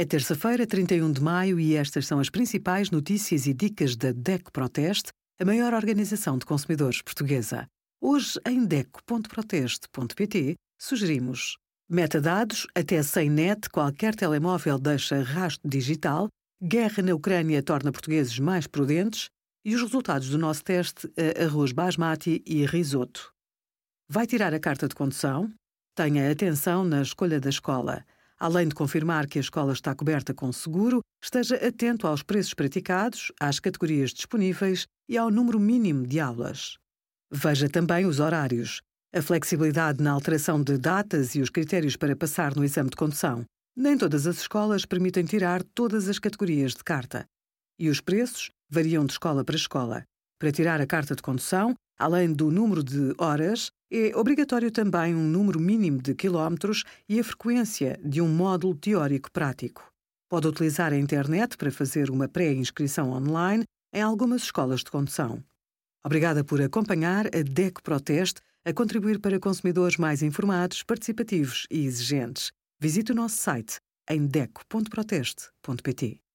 É terça-feira, 31 de maio, e estas são as principais notícias e dicas da DECO Proteste, a maior organização de consumidores portuguesa. Hoje, em DECO.proteste.pt, sugerimos metadados, até sem net, qualquer telemóvel deixa rastro digital, guerra na Ucrânia torna portugueses mais prudentes e os resultados do nosso teste a arroz basmati e risoto. Vai tirar a carta de condução? Tenha atenção na escolha da escola. Além de confirmar que a escola está coberta com seguro, esteja atento aos preços praticados, às categorias disponíveis e ao número mínimo de aulas. Veja também os horários, a flexibilidade na alteração de datas e os critérios para passar no exame de condução. Nem todas as escolas permitem tirar todas as categorias de carta. E os preços variam de escola para escola. Para tirar a carta de condução, além do número de horas, é obrigatório também um número mínimo de quilómetros e a frequência de um módulo teórico prático. Pode utilizar a internet para fazer uma pré-inscrição online em algumas escolas de condução. Obrigada por acompanhar a DECO Proteste a contribuir para consumidores mais informados, participativos e exigentes. Visite o nosso site em deco.proteste.pt.